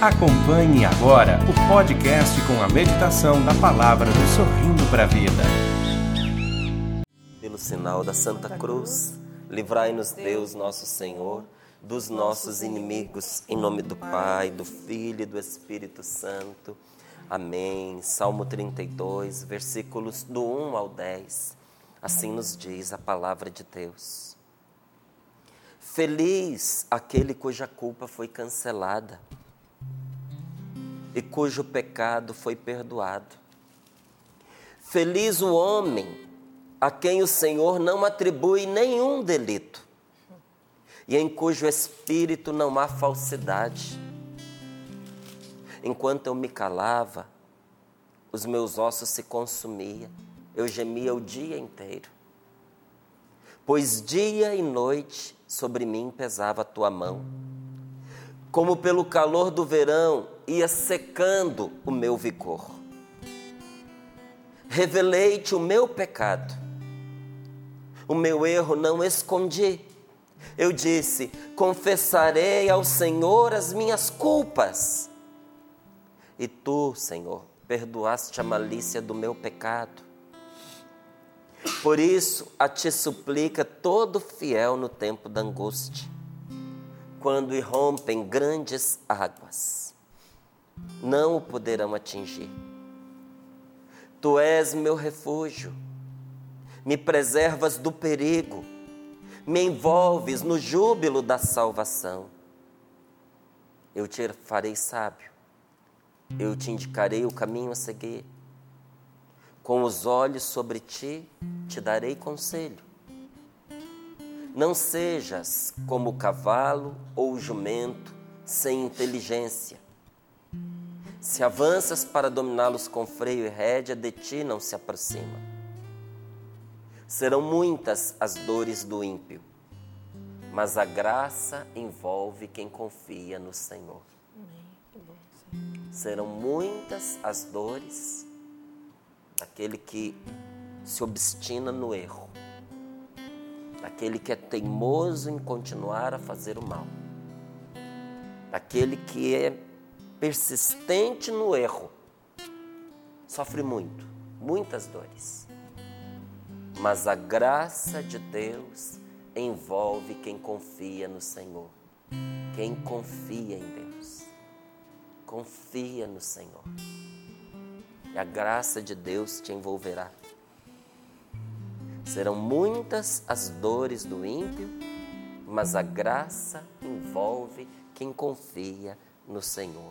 Acompanhe agora o podcast com a meditação da palavra do Sorrindo para a Vida. Pelo sinal da Santa Cruz, livrai-nos Deus, nosso Senhor, dos nossos inimigos, em nome do Pai, do Filho e do Espírito Santo. Amém. Salmo 32, versículos do 1 ao 10. Assim nos diz a palavra de Deus. Feliz aquele cuja culpa foi cancelada e cujo pecado foi perdoado. Feliz o homem a quem o Senhor não atribui nenhum delito e em cujo espírito não há falsidade. Enquanto eu me calava, os meus ossos se consumiam, eu gemia o dia inteiro. Pois dia e noite sobre mim pesava a tua mão. Como pelo calor do verão ia secando o meu vigor. Revelei-te o meu pecado, o meu erro não escondi. Eu disse: confessarei ao Senhor as minhas culpas. E tu, Senhor, perdoaste a malícia do meu pecado. Por isso, a ti suplica todo fiel no tempo da angústia, quando irrompem grandes águas não o poderão atingir. Tu és meu refúgio, me preservas do perigo, me envolves no júbilo da salvação. Eu te farei sábio, eu te indicarei o caminho a seguir. Com os olhos sobre ti, te darei conselho. Não sejas como o cavalo ou o jumento sem inteligência se avanças para dominá-los com freio e rédea, de ti não se aproxima. Serão muitas as dores do ímpio, mas a graça envolve quem confia no Senhor. Serão muitas as dores daquele que se obstina no erro, daquele que é teimoso em continuar a fazer o mal, daquele que é persistente no erro, sofre muito, muitas dores. Mas a graça de Deus envolve quem confia no Senhor. Quem confia em Deus, confia no Senhor. E a graça de Deus te envolverá. Serão muitas as dores do ímpio, mas a graça envolve quem confia no Senhor.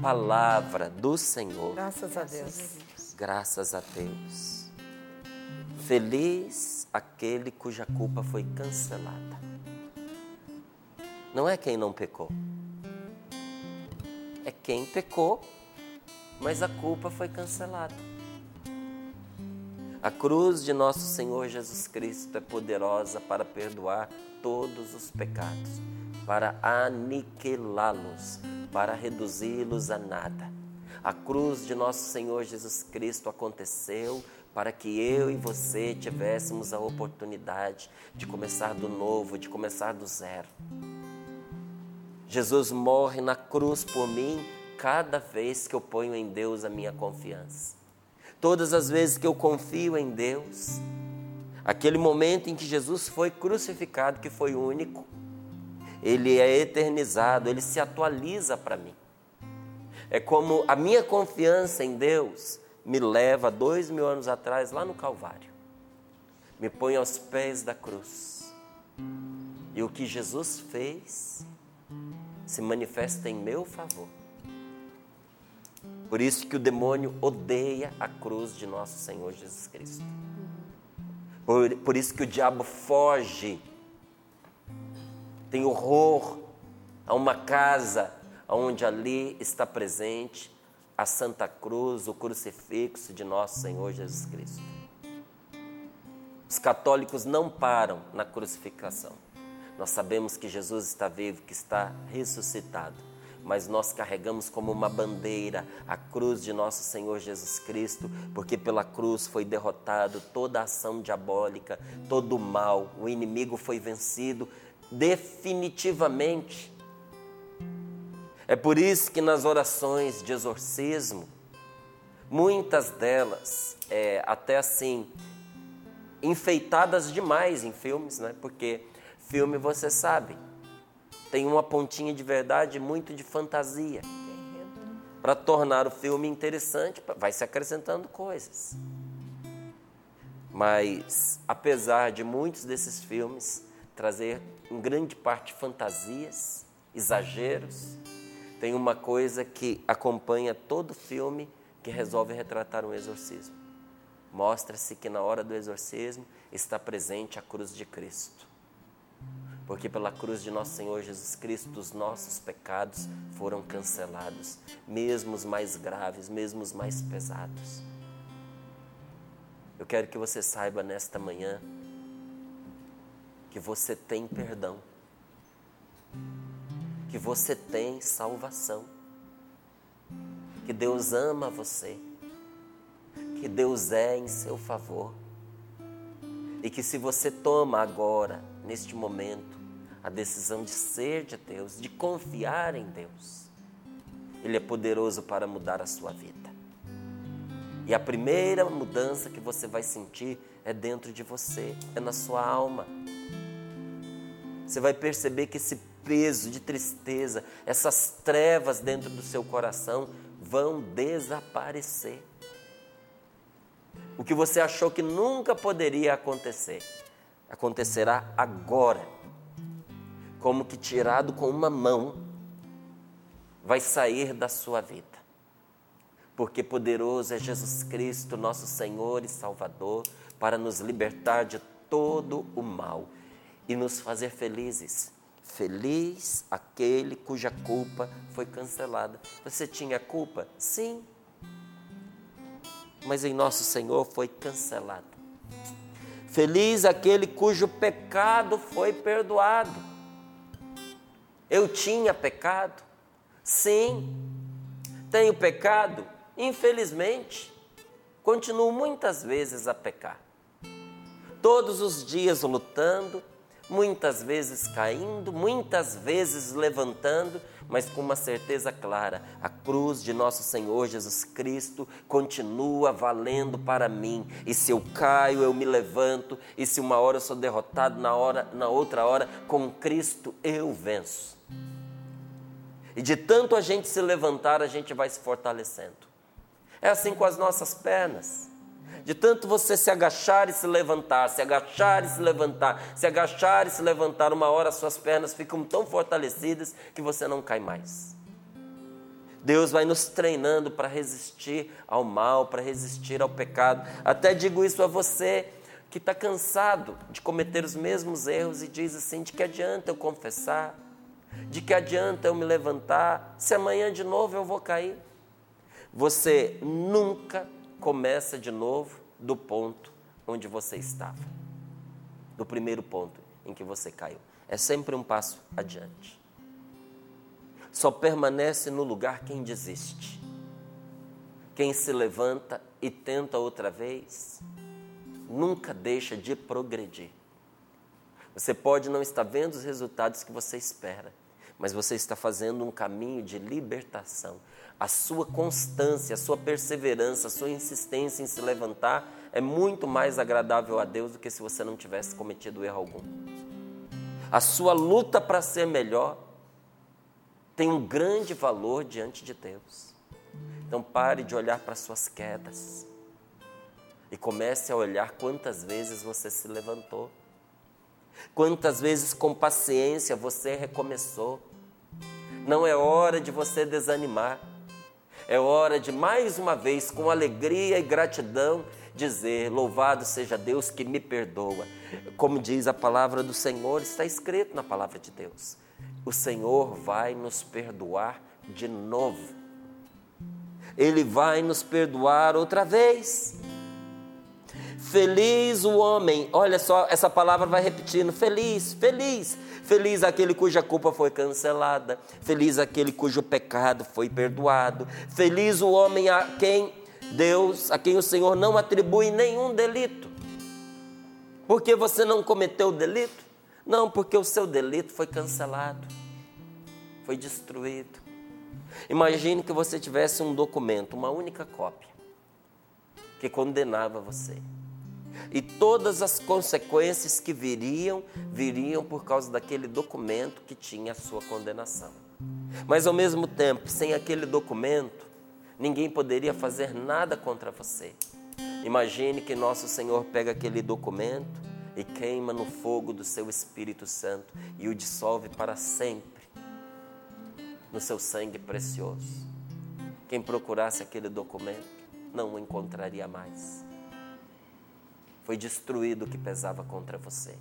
Palavra do Senhor. Graças a Deus. Graças a Deus. Feliz aquele cuja culpa foi cancelada. Não é quem não pecou. É quem pecou, mas a culpa foi cancelada. A cruz de nosso Senhor Jesus Cristo é poderosa para perdoar todos os pecados, para aniquilá-los para reduzi-los a nada. A cruz de nosso Senhor Jesus Cristo aconteceu para que eu e você tivéssemos a oportunidade de começar do novo, de começar do zero. Jesus morre na cruz por mim cada vez que eu ponho em Deus a minha confiança. Todas as vezes que eu confio em Deus, aquele momento em que Jesus foi crucificado, que foi único, ele é eternizado, ele se atualiza para mim. É como a minha confiança em Deus me leva dois mil anos atrás, lá no Calvário. Me põe aos pés da cruz. E o que Jesus fez se manifesta em meu favor. Por isso que o demônio odeia a cruz de nosso Senhor Jesus Cristo. Por, por isso que o diabo foge tem horror a uma casa onde ali está presente a Santa Cruz, o crucifixo de nosso Senhor Jesus Cristo. Os católicos não param na crucificação. Nós sabemos que Jesus está vivo, que está ressuscitado, mas nós carregamos como uma bandeira a cruz de nosso Senhor Jesus Cristo, porque pela cruz foi derrotado toda ação diabólica, todo o mal, o inimigo foi vencido definitivamente. É por isso que nas orações de exorcismo, muitas delas, é, até assim, enfeitadas demais em filmes, né? Porque filme, você sabe, tem uma pontinha de verdade muito de fantasia. Para tornar o filme interessante, vai se acrescentando coisas. Mas, apesar de muitos desses filmes trazer em grande parte fantasias, exageros, tem uma coisa que acompanha todo filme que resolve retratar um exorcismo. Mostra-se que na hora do exorcismo está presente a cruz de Cristo. Porque pela cruz de nosso Senhor Jesus Cristo, os nossos pecados foram cancelados, mesmo os mais graves, mesmo os mais pesados. Eu quero que você saiba nesta manhã que você tem perdão que você tem salvação, que Deus ama você, que Deus é em seu favor e que se você toma agora, neste momento, a decisão de ser de Deus, de confiar em Deus, Ele é poderoso para mudar a sua vida. E a primeira mudança que você vai sentir é dentro de você, é na sua alma. Você vai perceber que esse peso de tristeza, essas trevas dentro do seu coração vão desaparecer. O que você achou que nunca poderia acontecer, acontecerá agora. Como que tirado com uma mão, vai sair da sua vida. Porque poderoso é Jesus Cristo, nosso Senhor e Salvador, para nos libertar de todo o mal e nos fazer felizes. Feliz aquele cuja culpa foi cancelada. Você tinha culpa? Sim. Mas em nosso Senhor foi cancelado. Feliz aquele cujo pecado foi perdoado. Eu tinha pecado? Sim. Tenho pecado? Infelizmente. Continuo muitas vezes a pecar. Todos os dias lutando, muitas vezes caindo, muitas vezes levantando, mas com uma certeza clara: a cruz de nosso Senhor Jesus Cristo continua valendo para mim. E se eu caio, eu me levanto, e se uma hora eu sou derrotado, na hora, na outra hora, com Cristo eu venço. E de tanto a gente se levantar, a gente vai se fortalecendo. É assim com as nossas pernas de tanto você se agachar e se levantar, se agachar e se levantar, se agachar e se levantar, uma hora suas pernas ficam tão fortalecidas que você não cai mais. Deus vai nos treinando para resistir ao mal, para resistir ao pecado. Até digo isso a você que está cansado de cometer os mesmos erros e diz assim: de que adianta eu confessar? De que adianta eu me levantar? Se amanhã de novo eu vou cair? Você nunca começa de novo do ponto onde você estava, do primeiro ponto em que você caiu. É sempre um passo adiante. Só permanece no lugar quem desiste. Quem se levanta e tenta outra vez, nunca deixa de progredir. Você pode não estar vendo os resultados que você espera, mas você está fazendo um caminho de libertação a sua constância, a sua perseverança, a sua insistência em se levantar é muito mais agradável a Deus do que se você não tivesse cometido erro algum. A sua luta para ser melhor tem um grande valor diante de Deus. Então pare de olhar para suas quedas e comece a olhar quantas vezes você se levantou. Quantas vezes com paciência você recomeçou. Não é hora de você desanimar. É hora de mais uma vez, com alegria e gratidão, dizer: Louvado seja Deus que me perdoa. Como diz a palavra do Senhor, está escrito na palavra de Deus: o Senhor vai nos perdoar de novo. Ele vai nos perdoar outra vez. Feliz o homem, olha só, essa palavra vai repetindo: feliz, feliz, Feliz aquele cuja culpa foi cancelada. Feliz aquele cujo pecado foi perdoado. Feliz o homem a quem Deus, a quem o Senhor não atribui nenhum delito. Porque você não cometeu delito? Não, porque o seu delito foi cancelado, foi destruído. Imagine que você tivesse um documento, uma única cópia, que condenava você. E todas as consequências que viriam, viriam por causa daquele documento que tinha a sua condenação. Mas ao mesmo tempo, sem aquele documento, ninguém poderia fazer nada contra você. Imagine que nosso Senhor pega aquele documento e queima no fogo do seu Espírito Santo e o dissolve para sempre no seu sangue precioso. Quem procurasse aquele documento não o encontraria mais. Foi destruído o que pesava contra você.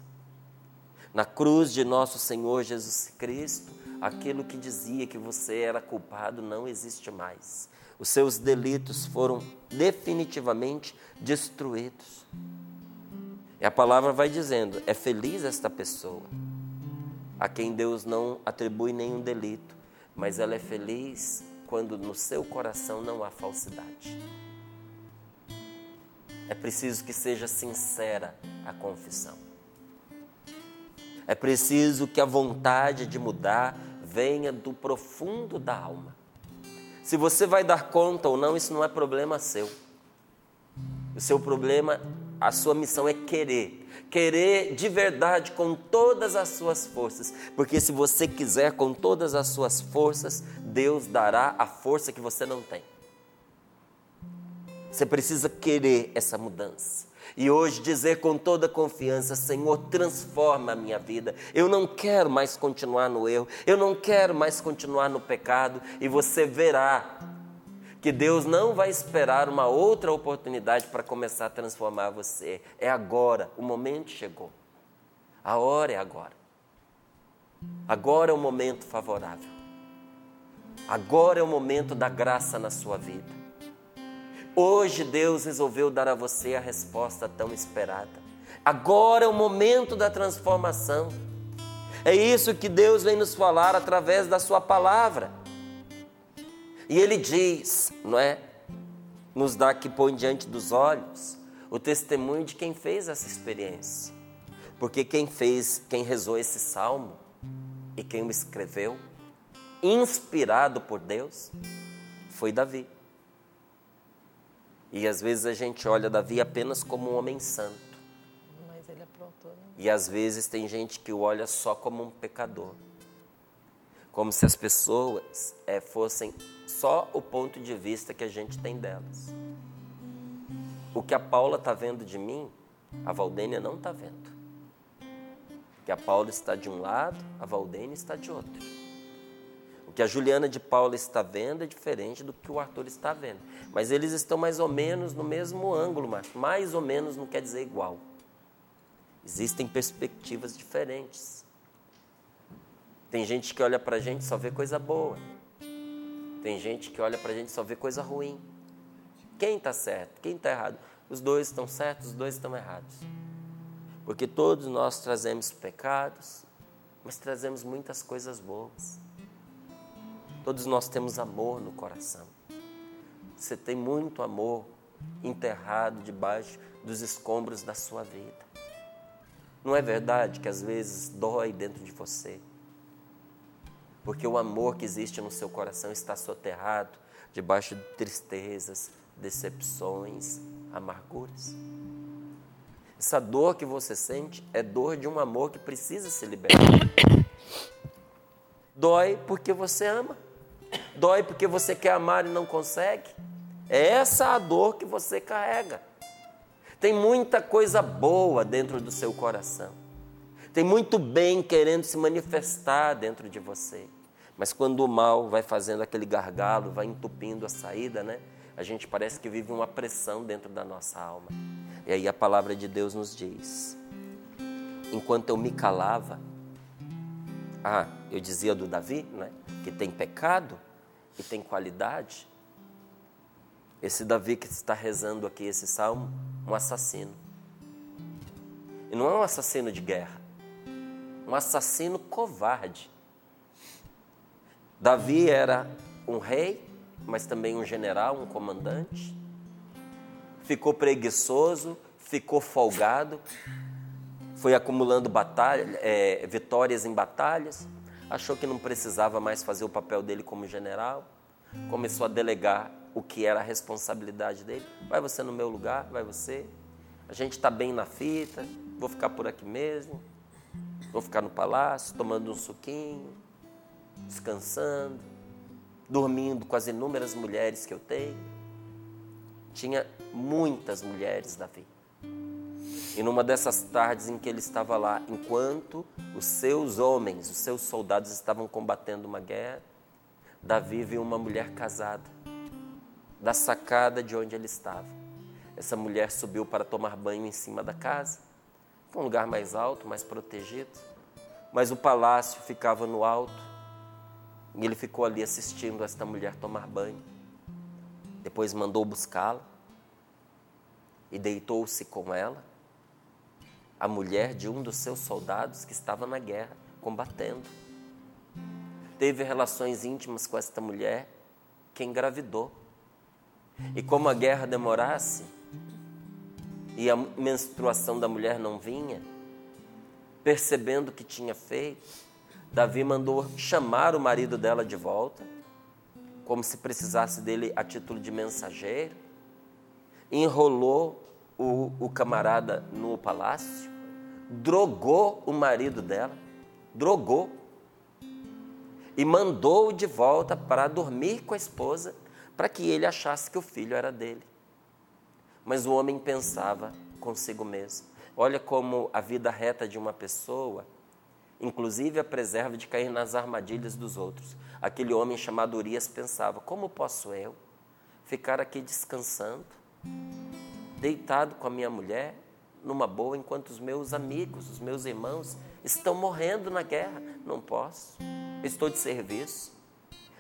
Na cruz de nosso Senhor Jesus Cristo, aquilo que dizia que você era culpado não existe mais. Os seus delitos foram definitivamente destruídos. E a palavra vai dizendo: é feliz esta pessoa, a quem Deus não atribui nenhum delito, mas ela é feliz quando no seu coração não há falsidade. É preciso que seja sincera a confissão. É preciso que a vontade de mudar venha do profundo da alma. Se você vai dar conta ou não, isso não é problema seu. O seu problema, a sua missão é querer querer de verdade com todas as suas forças, porque se você quiser com todas as suas forças, Deus dará a força que você não tem. Você precisa querer essa mudança. E hoje dizer com toda confiança: Senhor, transforma a minha vida. Eu não quero mais continuar no erro, eu não quero mais continuar no pecado, e você verá que Deus não vai esperar uma outra oportunidade para começar a transformar você. É agora, o momento chegou. A hora é agora. Agora é o momento favorável. Agora é o momento da graça na sua vida. Hoje Deus resolveu dar a você a resposta tão esperada. Agora é o momento da transformação. É isso que Deus vem nos falar através da Sua palavra. E ele diz, não é? Nos dá que põe diante dos olhos o testemunho de quem fez essa experiência. Porque quem fez, quem rezou esse salmo e quem o escreveu, inspirado por Deus, foi Davi. E às vezes a gente olha Davi apenas como um homem santo. Mas ele aprontou, né? E às vezes tem gente que o olha só como um pecador. Como se as pessoas é, fossem só o ponto de vista que a gente tem delas. O que a Paula está vendo de mim, a Valdênia não está vendo. Que a Paula está de um lado, a Valdênia está de outro. Que a Juliana de Paula está vendo é diferente do que o Arthur está vendo. Mas eles estão mais ou menos no mesmo ângulo, mas mais ou menos não quer dizer igual. Existem perspectivas diferentes. Tem gente que olha para a gente e só vê coisa boa. Tem gente que olha para a gente e só vê coisa ruim. Quem está certo? Quem está errado? Os dois estão certos, os dois estão errados. Porque todos nós trazemos pecados, mas trazemos muitas coisas boas. Todos nós temos amor no coração. Você tem muito amor enterrado debaixo dos escombros da sua vida. Não é verdade que às vezes dói dentro de você? porque o amor que existe no seu coração está soterrado debaixo de tristezas, decepções, amarguras. Essa dor que você sente é dor de um amor que precisa se libertar. Dói porque você ama. Dói porque você quer amar e não consegue. É essa a dor que você carrega. Tem muita coisa boa dentro do seu coração. Tem muito bem querendo se manifestar dentro de você. Mas quando o mal vai fazendo aquele gargalo, vai entupindo a saída, né? A gente parece que vive uma pressão dentro da nossa alma. E aí a palavra de Deus nos diz: enquanto eu me calava, ah, eu dizia do Davi, né? Que tem pecado e tem qualidade. Esse Davi que está rezando aqui esse salmo, um assassino. E não é um assassino de guerra um assassino covarde. Davi era um rei, mas também um general, um comandante. Ficou preguiçoso, ficou folgado, foi acumulando batalha, é, vitórias em batalhas, achou que não precisava mais fazer o papel dele como general, começou a delegar o que era a responsabilidade dele. Vai você no meu lugar, vai você. A gente está bem na fita, vou ficar por aqui mesmo, vou ficar no palácio, tomando um suquinho, descansando, dormindo com as inúmeras mulheres que eu tenho. Tinha muitas mulheres, Davi. E numa dessas tardes em que ele estava lá, enquanto os seus homens, os seus soldados estavam combatendo uma guerra, Davi viu uma mulher casada da sacada de onde ele estava. Essa mulher subiu para tomar banho em cima da casa, um lugar mais alto, mais protegido, mas o palácio ficava no alto. E ele ficou ali assistindo esta mulher tomar banho. Depois mandou buscá-la e deitou-se com ela a mulher de um dos seus soldados que estava na guerra, combatendo. Teve relações íntimas com esta mulher, que engravidou. E como a guerra demorasse e a menstruação da mulher não vinha, percebendo o que tinha feito, Davi mandou chamar o marido dela de volta, como se precisasse dele a título de mensageiro, enrolou o, o camarada no palácio, drogou o marido dela, drogou, e mandou-o de volta para dormir com a esposa, para que ele achasse que o filho era dele. Mas o homem pensava consigo mesmo: olha como a vida reta de uma pessoa, inclusive a preserva de cair nas armadilhas dos outros. Aquele homem chamado Urias pensava: como posso eu ficar aqui descansando, deitado com a minha mulher, numa boa enquanto os meus amigos, os meus irmãos estão morrendo na guerra. Não posso. Estou de serviço.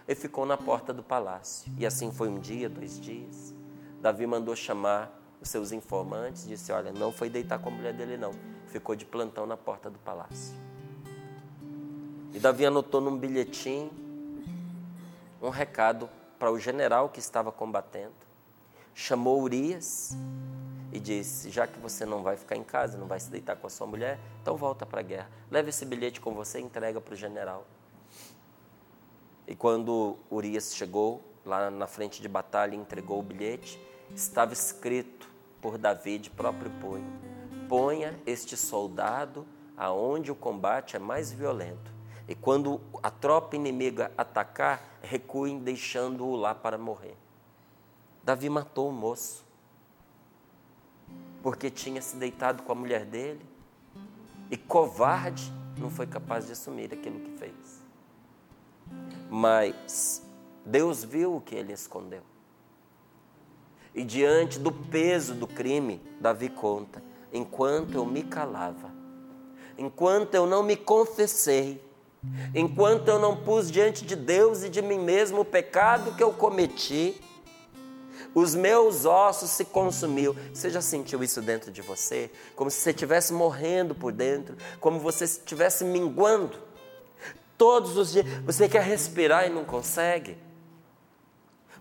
Ele ficou na porta do palácio. E assim foi um dia, dois dias. Davi mandou chamar os seus informantes, disse: Olha, não foi deitar com a mulher dele, não. Ficou de plantão na porta do palácio. E Davi anotou num bilhetinho um recado para o general que estava combatendo. Chamou Urias e disse: Já que você não vai ficar em casa, não vai se deitar com a sua mulher, então volta para a guerra. Leve esse bilhete com você e entrega para o general. E quando Urias chegou lá na frente de batalha e entregou o bilhete, estava escrito por Davi de próprio punho: Ponha este soldado aonde o combate é mais violento. E quando a tropa inimiga atacar, recuem, deixando-o lá para morrer. Davi matou o moço porque tinha se deitado com a mulher dele e covarde não foi capaz de assumir aquilo que fez. Mas Deus viu o que ele escondeu. E diante do peso do crime, Davi conta: enquanto eu me calava, enquanto eu não me confessei, enquanto eu não pus diante de Deus e de mim mesmo o pecado que eu cometi, os meus ossos se consumiu. Você já sentiu isso dentro de você? Como se você estivesse morrendo por dentro, como você estivesse minguando. Todos os dias você quer respirar e não consegue.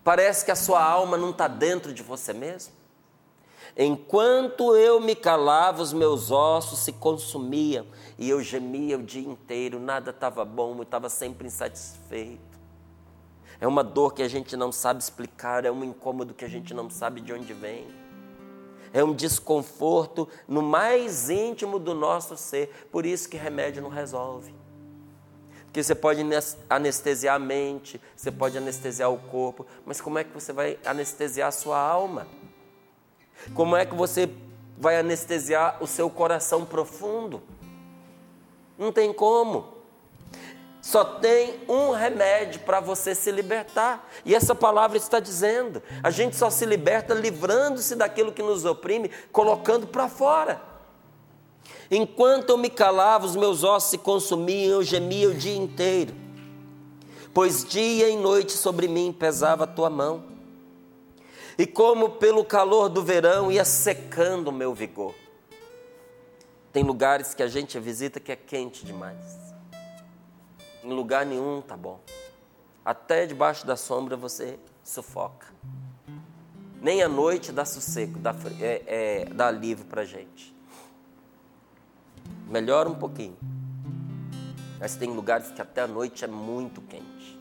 Parece que a sua alma não está dentro de você mesmo. Enquanto eu me calava, os meus ossos se consumiam e eu gemia o dia inteiro, nada estava bom, eu estava sempre insatisfeito é uma dor que a gente não sabe explicar, é um incômodo que a gente não sabe de onde vem. É um desconforto no mais íntimo do nosso ser. Por isso que remédio não resolve. Porque você pode anestesiar a mente, você pode anestesiar o corpo, mas como é que você vai anestesiar a sua alma? Como é que você vai anestesiar o seu coração profundo? Não tem como. Só tem um remédio para você se libertar. E essa palavra está dizendo: a gente só se liberta livrando-se daquilo que nos oprime, colocando para fora. Enquanto eu me calava, os meus ossos se consumiam, eu gemia o dia inteiro. Pois dia e noite sobre mim pesava a tua mão. E como pelo calor do verão ia secando o meu vigor. Tem lugares que a gente visita que é quente demais em lugar nenhum tá bom. Até debaixo da sombra você sufoca. Nem a noite dá sossego, dá, é, é, dá alívio para gente. Melhora um pouquinho. Mas tem lugares que até a noite é muito quente.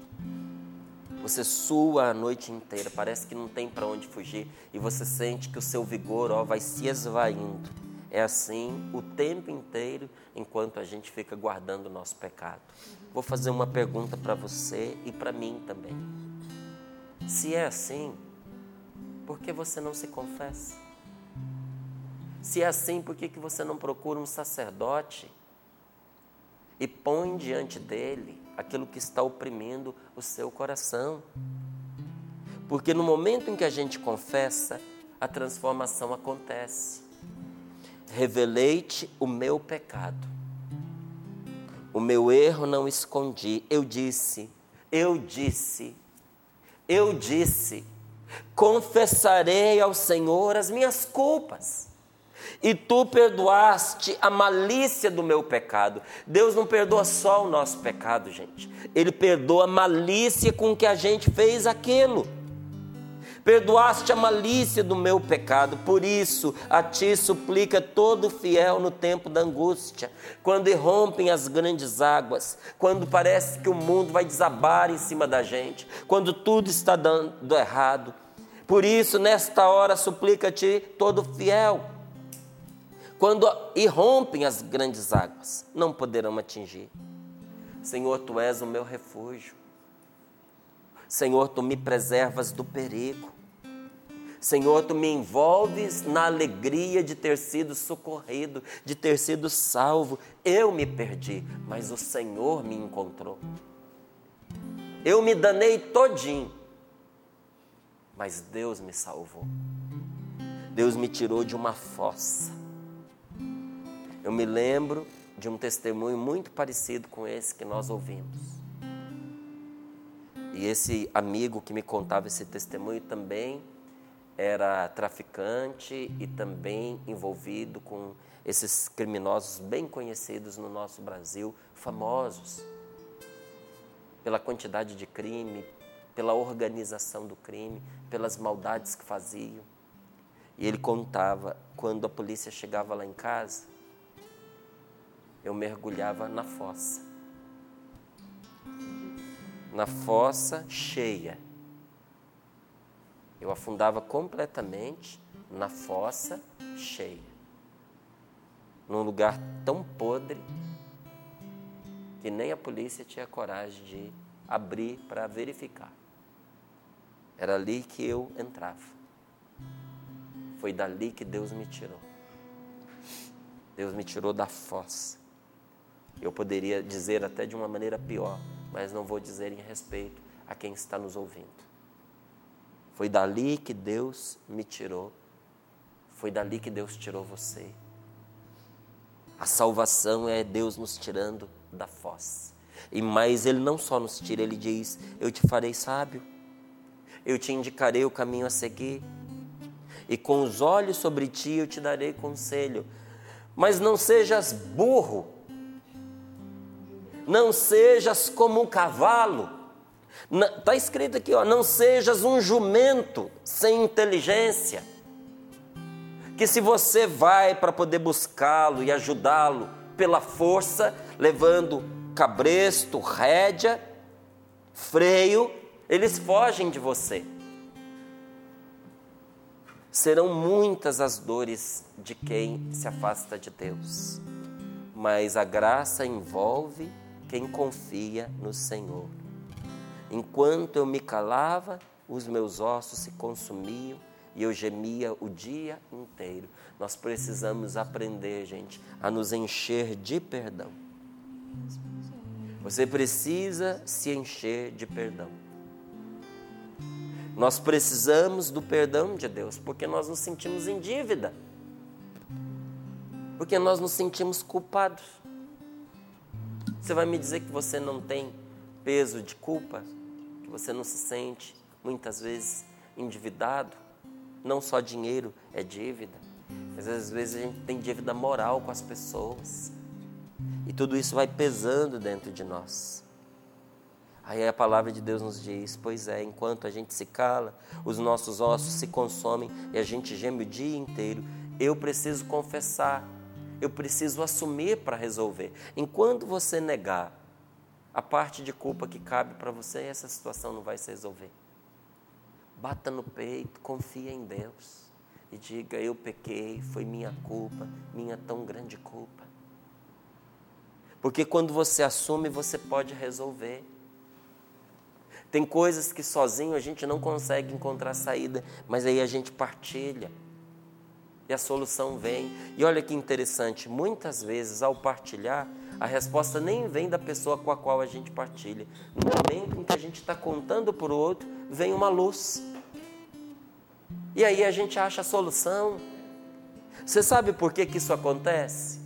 Você sua a noite inteira, parece que não tem para onde fugir e você sente que o seu vigor ó, vai se esvaindo. É assim o tempo inteiro enquanto a gente fica guardando o nosso pecado. Vou fazer uma pergunta para você e para mim também. Se é assim, por que você não se confessa? Se é assim, por que, que você não procura um sacerdote e põe diante dele aquilo que está oprimindo o seu coração. Porque no momento em que a gente confessa, a transformação acontece. Revelei-te o meu pecado. O meu erro não escondi. Eu disse, eu disse, eu disse, confessarei ao Senhor as minhas culpas e tu perdoaste a malícia do meu pecado. Deus não perdoa só o nosso pecado, gente. Ele perdoa a malícia com que a gente fez aquilo. Perdoaste a malícia do meu pecado, por isso a ti suplica todo fiel no tempo da angústia, quando irrompem as grandes águas, quando parece que o mundo vai desabar em cima da gente, quando tudo está dando errado. Por isso, nesta hora, suplica-te todo fiel quando irrompem as grandes águas, não poderão atingir. Senhor, tu és o meu refúgio. Senhor, tu me preservas do perigo. Senhor, tu me envolves na alegria de ter sido socorrido, de ter sido salvo. Eu me perdi, mas o Senhor me encontrou. Eu me danei todinho, mas Deus me salvou. Deus me tirou de uma fossa. Eu me lembro de um testemunho muito parecido com esse que nós ouvimos. E esse amigo que me contava esse testemunho também era traficante e também envolvido com esses criminosos bem conhecidos no nosso Brasil, famosos pela quantidade de crime, pela organização do crime, pelas maldades que faziam. E ele contava quando a polícia chegava lá em casa, eu mergulhava na fossa. Na fossa cheia. Eu afundava completamente na fossa cheia. Num lugar tão podre que nem a polícia tinha coragem de abrir para verificar. Era ali que eu entrava. Foi dali que Deus me tirou. Deus me tirou da fossa. Eu poderia dizer até de uma maneira pior, mas não vou dizer em respeito a quem está nos ouvindo. Foi dali que Deus me tirou. Foi dali que Deus tirou você. A salvação é Deus nos tirando da foz. E mais ele não só nos tira, ele diz: "Eu te farei sábio. Eu te indicarei o caminho a seguir. E com os olhos sobre ti eu te darei conselho. Mas não sejas burro não sejas como um cavalo. Está escrito aqui, ó, não sejas um jumento sem inteligência. Que se você vai para poder buscá-lo e ajudá-lo pela força, levando cabresto, rédea, freio, eles fogem de você. Serão muitas as dores de quem se afasta de Deus, mas a graça envolve quem confia no Senhor. Enquanto eu me calava, os meus ossos se consumiam e eu gemia o dia inteiro. Nós precisamos aprender, gente, a nos encher de perdão. Você precisa se encher de perdão. Nós precisamos do perdão de Deus, porque nós nos sentimos em dívida. Porque nós nos sentimos culpados. Você vai me dizer que você não tem peso de culpa? Que você não se sente, muitas vezes, endividado? Não só dinheiro é dívida, mas às vezes a gente tem dívida moral com as pessoas. E tudo isso vai pesando dentro de nós. Aí a palavra de Deus nos diz: Pois é, enquanto a gente se cala, os nossos ossos se consomem e a gente geme o dia inteiro. Eu preciso confessar eu preciso assumir para resolver. Enquanto você negar a parte de culpa que cabe para você essa situação não vai se resolver. Bata no peito, confia em Deus e diga: Eu pequei, foi minha culpa, minha tão grande culpa. Porque quando você assume, você pode resolver. Tem coisas que sozinho a gente não consegue encontrar saída, mas aí a gente partilha. E a solução vem. E olha que interessante, muitas vezes ao partilhar, a resposta nem vem da pessoa com a qual a gente partilha. No momento em que a gente está contando para o outro, vem uma luz. E aí a gente acha a solução. Você sabe por que, que isso acontece?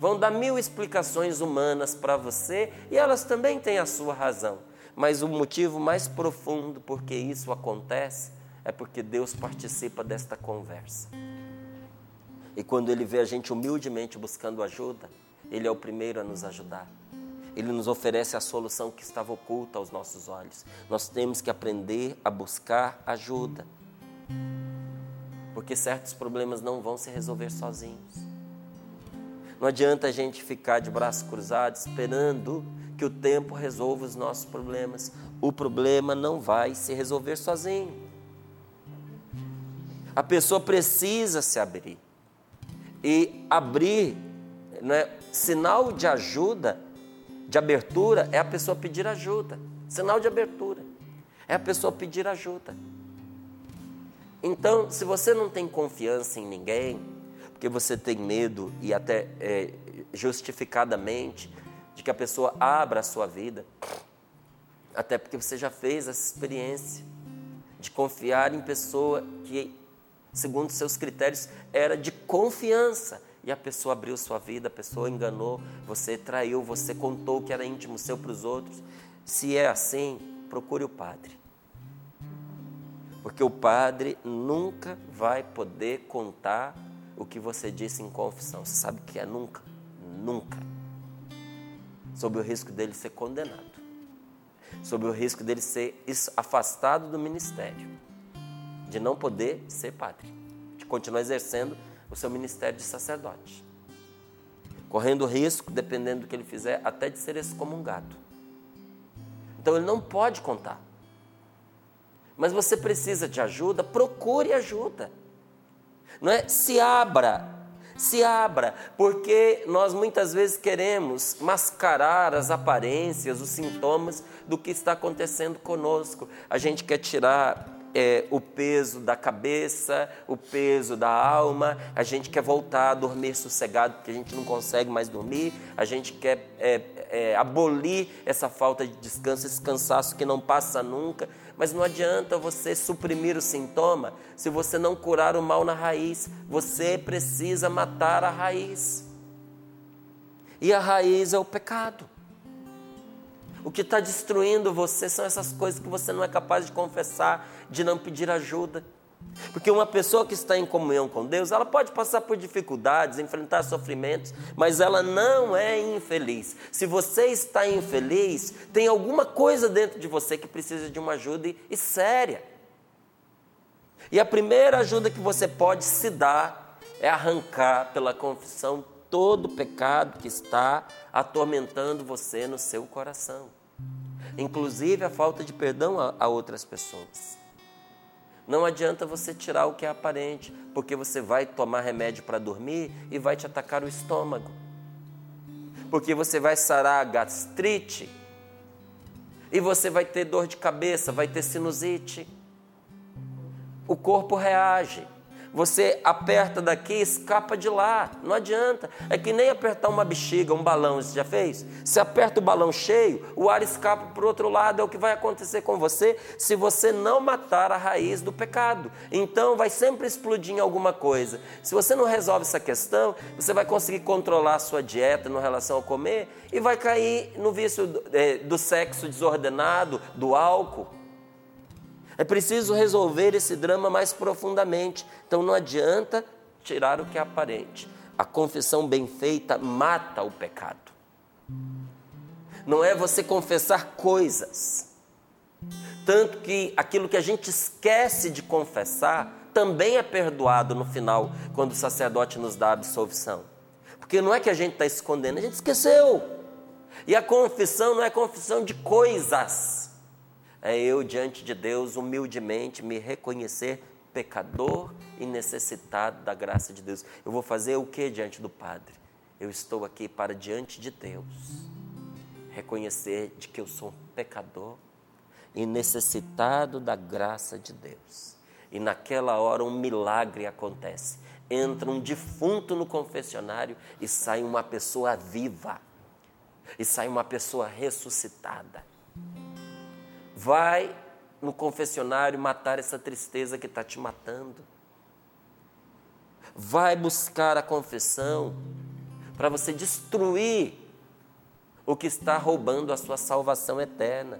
Vão dar mil explicações humanas para você e elas também têm a sua razão. Mas o motivo mais profundo por que isso acontece é porque Deus participa desta conversa. E quando Ele vê a gente humildemente buscando ajuda, Ele é o primeiro a nos ajudar. Ele nos oferece a solução que estava oculta aos nossos olhos. Nós temos que aprender a buscar ajuda. Porque certos problemas não vão se resolver sozinhos. Não adianta a gente ficar de braços cruzados esperando que o tempo resolva os nossos problemas. O problema não vai se resolver sozinho. A pessoa precisa se abrir. E abrir, né, sinal de ajuda, de abertura, é a pessoa pedir ajuda. Sinal de abertura é a pessoa pedir ajuda. Então, se você não tem confiança em ninguém, porque você tem medo e até é, justificadamente de que a pessoa abra a sua vida, até porque você já fez essa experiência de confiar em pessoa que, segundo seus critérios, era de confiança. E a pessoa abriu sua vida, a pessoa enganou, você traiu, você contou que era íntimo seu para os outros. Se é assim, procure o padre. Porque o padre nunca vai poder contar o que você disse em confissão. Você sabe que é nunca? Nunca sob o risco dele ser condenado, sob o risco dele ser afastado do ministério, de não poder ser padre, de continuar exercendo o seu ministério de sacerdote, correndo risco, dependendo do que ele fizer, até de ser excomungado. Então ele não pode contar. Mas você precisa de ajuda, procure ajuda. Não é? Se abra se abra, porque nós muitas vezes queremos mascarar as aparências, os sintomas do que está acontecendo conosco. A gente quer tirar é, o peso da cabeça, o peso da alma, a gente quer voltar a dormir sossegado porque a gente não consegue mais dormir, a gente quer é, é, abolir essa falta de descanso, esse cansaço que não passa nunca. Mas não adianta você suprimir o sintoma se você não curar o mal na raiz. Você precisa matar a raiz. E a raiz é o pecado. O que está destruindo você são essas coisas que você não é capaz de confessar, de não pedir ajuda. Porque uma pessoa que está em comunhão com Deus, ela pode passar por dificuldades, enfrentar sofrimentos, mas ela não é infeliz. Se você está infeliz, tem alguma coisa dentro de você que precisa de uma ajuda e, e séria. E a primeira ajuda que você pode se dar é arrancar pela confissão todo o pecado que está atormentando você no seu coração, inclusive a falta de perdão a, a outras pessoas. Não adianta você tirar o que é aparente, porque você vai tomar remédio para dormir e vai te atacar o estômago. Porque você vai sarar a gastrite e você vai ter dor de cabeça, vai ter sinusite. O corpo reage. Você aperta daqui, escapa de lá. Não adianta. É que nem apertar uma bexiga, um balão. Você já fez? Se aperta o balão cheio, o ar escapa para o outro lado. É o que vai acontecer com você se você não matar a raiz do pecado. Então vai sempre explodir em alguma coisa. Se você não resolve essa questão, você vai conseguir controlar a sua dieta no relação ao comer e vai cair no vício do, é, do sexo desordenado, do álcool. É preciso resolver esse drama mais profundamente. Então não adianta tirar o que é aparente. A confissão bem feita mata o pecado. Não é você confessar coisas. Tanto que aquilo que a gente esquece de confessar também é perdoado no final, quando o sacerdote nos dá a absolvição. Porque não é que a gente está escondendo, a gente esqueceu. E a confissão não é confissão de coisas. É eu diante de Deus humildemente me reconhecer pecador e necessitado da graça de Deus. Eu vou fazer o que diante do Padre? Eu estou aqui para diante de Deus reconhecer de que eu sou pecador e necessitado da graça de Deus. E naquela hora um milagre acontece. Entra um defunto no confessionário e sai uma pessoa viva. E sai uma pessoa ressuscitada. Vai no confessionário matar essa tristeza que está te matando. Vai buscar a confissão para você destruir o que está roubando a sua salvação eterna.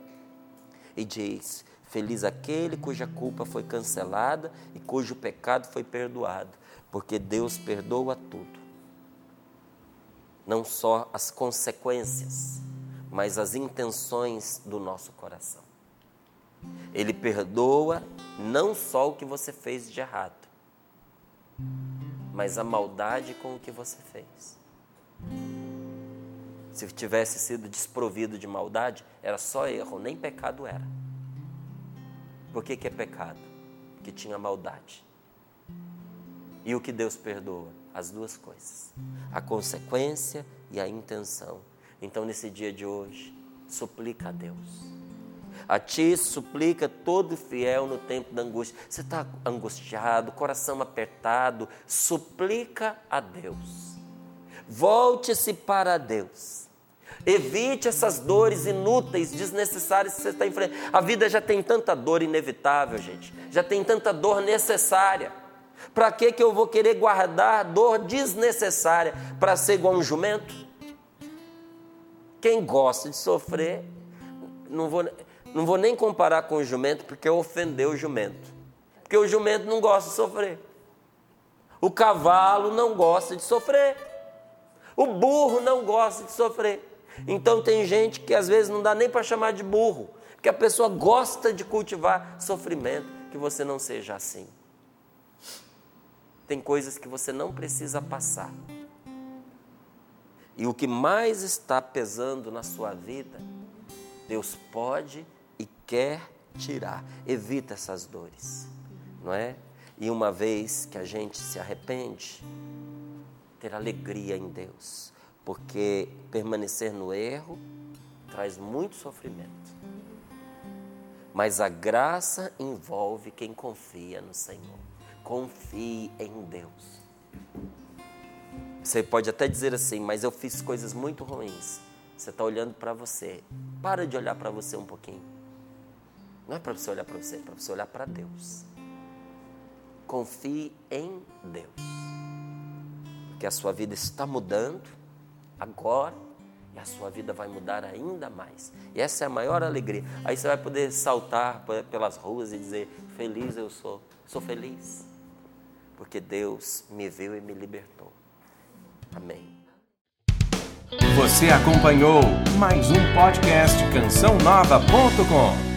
E diz: Feliz aquele cuja culpa foi cancelada e cujo pecado foi perdoado, porque Deus perdoa tudo. Não só as consequências, mas as intenções do nosso coração. Ele perdoa não só o que você fez de errado, mas a maldade com o que você fez. Se tivesse sido desprovido de maldade, era só erro, nem pecado era. Por que, que é pecado? Porque tinha maldade. E o que Deus perdoa? As duas coisas: a consequência e a intenção. Então, nesse dia de hoje, suplica a Deus. A ti suplica todo fiel no tempo da angústia. Você está angustiado, coração apertado, suplica a Deus. Volte-se para Deus. Evite essas dores inúteis, desnecessárias que você está enfrentando. A vida já tem tanta dor inevitável, gente. Já tem tanta dor necessária. Para que, que eu vou querer guardar dor desnecessária para ser igual um jumento? Quem gosta de sofrer, não vou, não vou nem comparar com o jumento, porque ofendeu o jumento. Porque o jumento não gosta de sofrer. O cavalo não gosta de sofrer. O burro não gosta de sofrer. Então tem gente que às vezes não dá nem para chamar de burro, porque a pessoa gosta de cultivar sofrimento, que você não seja assim. Tem coisas que você não precisa passar. E o que mais está pesando na sua vida, Deus pode quer tirar. Evita essas dores, não é? E uma vez que a gente se arrepende, ter alegria em Deus porque permanecer no erro traz muito sofrimento. Mas a graça envolve quem confia no Senhor. Confie em Deus. Você pode até dizer assim, mas eu fiz coisas muito ruins. Você está olhando para você. Para de olhar para você um pouquinho. Não é para você olhar para você, é para você olhar para Deus. Confie em Deus. Porque a sua vida está mudando agora e a sua vida vai mudar ainda mais. E essa é a maior alegria. Aí você vai poder saltar pelas ruas e dizer: Feliz eu sou, sou feliz, porque Deus me viu e me libertou. Amém. Você acompanhou mais um podcast CançãoNova.com.